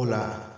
Hola,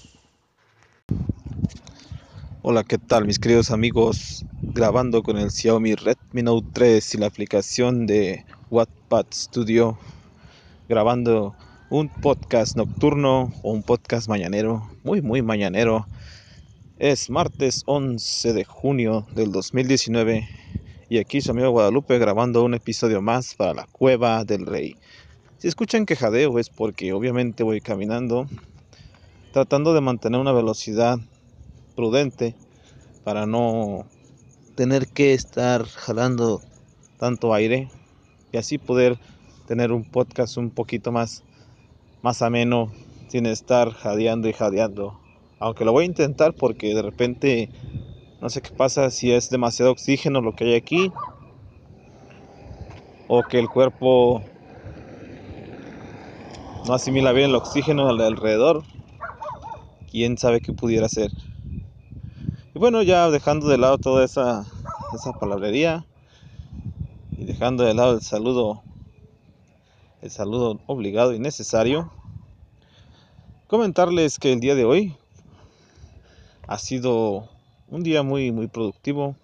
Hola, ¿qué tal mis queridos amigos? Grabando con el Xiaomi Redmi Note 3 y la aplicación de Wattpad Studio. Grabando un podcast nocturno o un podcast mañanero, muy muy mañanero. Es martes 11 de junio del 2019 y aquí su amigo Guadalupe grabando un episodio más para la Cueva del Rey. Si escuchan que jadeo es porque obviamente voy caminando tratando de mantener una velocidad prudente para no tener que estar jalando tanto aire y así poder tener un podcast un poquito más más ameno sin estar jadeando y jadeando. Aunque lo voy a intentar porque de repente no sé qué pasa si es demasiado oxígeno lo que hay aquí o que el cuerpo no asimila bien el oxígeno alrededor. Quién sabe qué pudiera ser. Bueno, ya dejando de lado toda esa, esa palabrería y dejando de lado el saludo, el saludo obligado y necesario, comentarles que el día de hoy ha sido un día muy, muy productivo.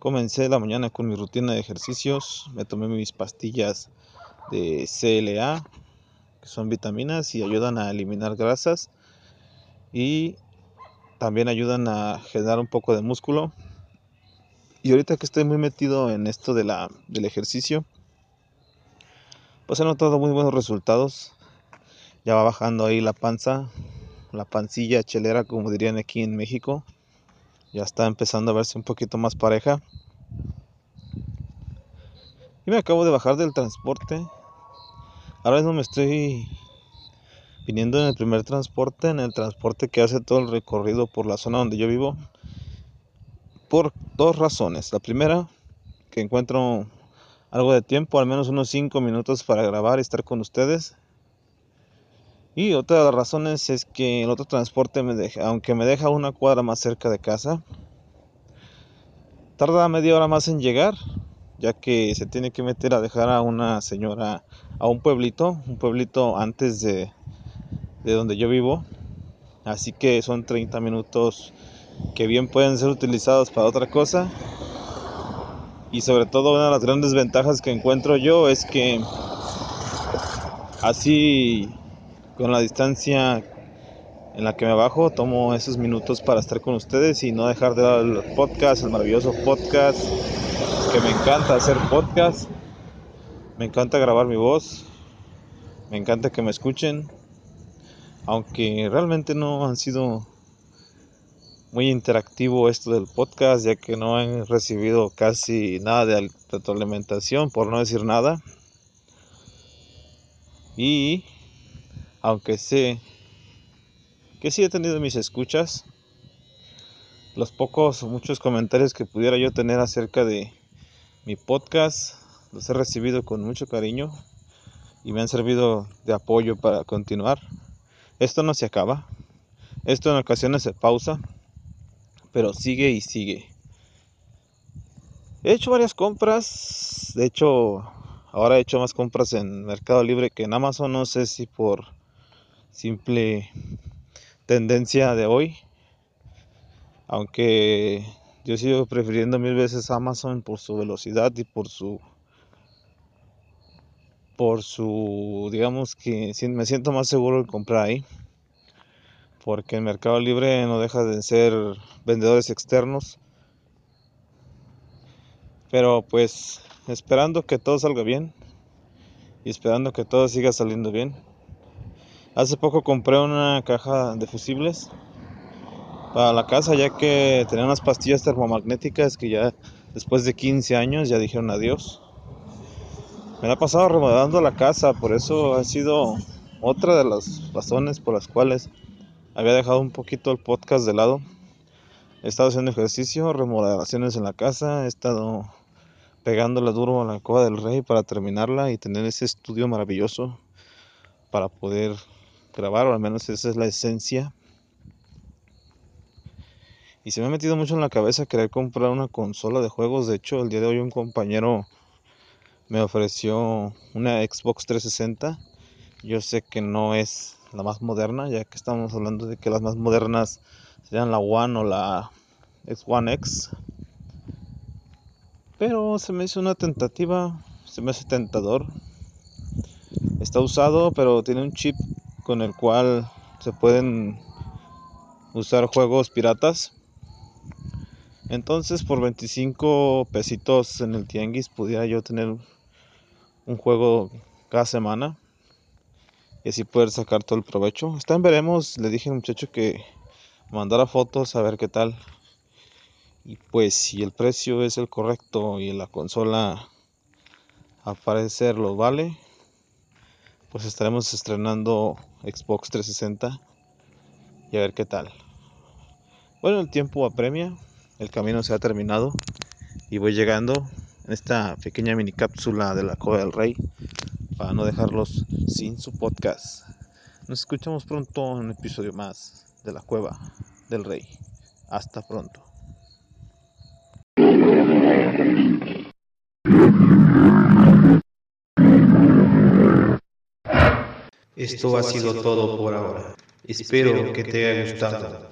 Comencé la mañana con mi rutina de ejercicios, me tomé mis pastillas de CLA, que son vitaminas y ayudan a eliminar grasas. Y también ayudan a generar un poco de músculo. Y ahorita que estoy muy metido en esto de la, del ejercicio, pues he notado muy buenos resultados. Ya va bajando ahí la panza, la pancilla chelera, como dirían aquí en México. Ya está empezando a verse un poquito más pareja. Y me acabo de bajar del transporte. Ahora mismo me estoy viniendo en el primer transporte, en el transporte que hace todo el recorrido por la zona donde yo vivo, por dos razones. La primera, que encuentro algo de tiempo, al menos unos 5 minutos para grabar y estar con ustedes. Y otra de las razones es que el otro transporte, me deja, aunque me deja una cuadra más cerca de casa, tarda media hora más en llegar, ya que se tiene que meter a dejar a una señora a un pueblito, un pueblito antes de, de donde yo vivo. Así que son 30 minutos que bien pueden ser utilizados para otra cosa. Y sobre todo una de las grandes ventajas que encuentro yo es que así con la distancia en la que me bajo tomo esos minutos para estar con ustedes y no dejar de dar el podcast, el maravilloso podcast, que me encanta hacer podcast, me encanta grabar mi voz, me encanta que me escuchen aunque realmente no han sido muy interactivo esto del podcast ya que no han recibido casi nada de retroalimentación por no decir nada. Y aunque sé que sí he tenido mis escuchas los pocos muchos comentarios que pudiera yo tener acerca de mi podcast los he recibido con mucho cariño y me han servido de apoyo para continuar esto no se acaba. Esto en ocasiones se pausa, pero sigue y sigue. He hecho varias compras. De hecho, ahora he hecho más compras en Mercado Libre que en Amazon. No sé si por simple tendencia de hoy. Aunque yo sigo prefiriendo mil veces Amazon por su velocidad y por su por su, digamos que me siento más seguro de comprar ahí. Porque el Mercado Libre no deja de ser vendedores externos. Pero pues esperando que todo salga bien. y esperando que todo siga saliendo bien. Hace poco compré una caja de fusibles para la casa ya que tenía unas pastillas termomagnéticas que ya después de 15 años ya dijeron adiós. Me la he pasado remodelando la casa, por eso ha sido otra de las razones por las cuales había dejado un poquito el podcast de lado. He estado haciendo ejercicio, remodelaciones en la casa, he estado pegándole duro a la cueva del rey para terminarla y tener ese estudio maravilloso para poder grabar, o al menos esa es la esencia. Y se me ha metido mucho en la cabeza querer comprar una consola de juegos. De hecho, el día de hoy un compañero me ofreció una Xbox 360. Yo sé que no es la más moderna, ya que estamos hablando de que las más modernas serían la One o la X One X. Pero se me hizo una tentativa, se me hace tentador. Está usado, pero tiene un chip con el cual se pueden usar juegos piratas. Entonces por 25 pesitos en el tianguis pudiera yo tener un juego cada semana y así poder sacar todo el provecho. Está en veremos, le dije al muchacho que mandara fotos a ver qué tal. Y pues si el precio es el correcto y la consola a parecer lo vale, pues estaremos estrenando Xbox 360 y a ver qué tal. Bueno, el tiempo apremia, el camino se ha terminado y voy llegando en esta pequeña mini cápsula de la Cueva del Rey para no dejarlos sin su podcast. Nos escuchamos pronto en un episodio más de la Cueva del Rey. Hasta pronto. Esto ha sido todo por ahora. Espero que te haya gustado.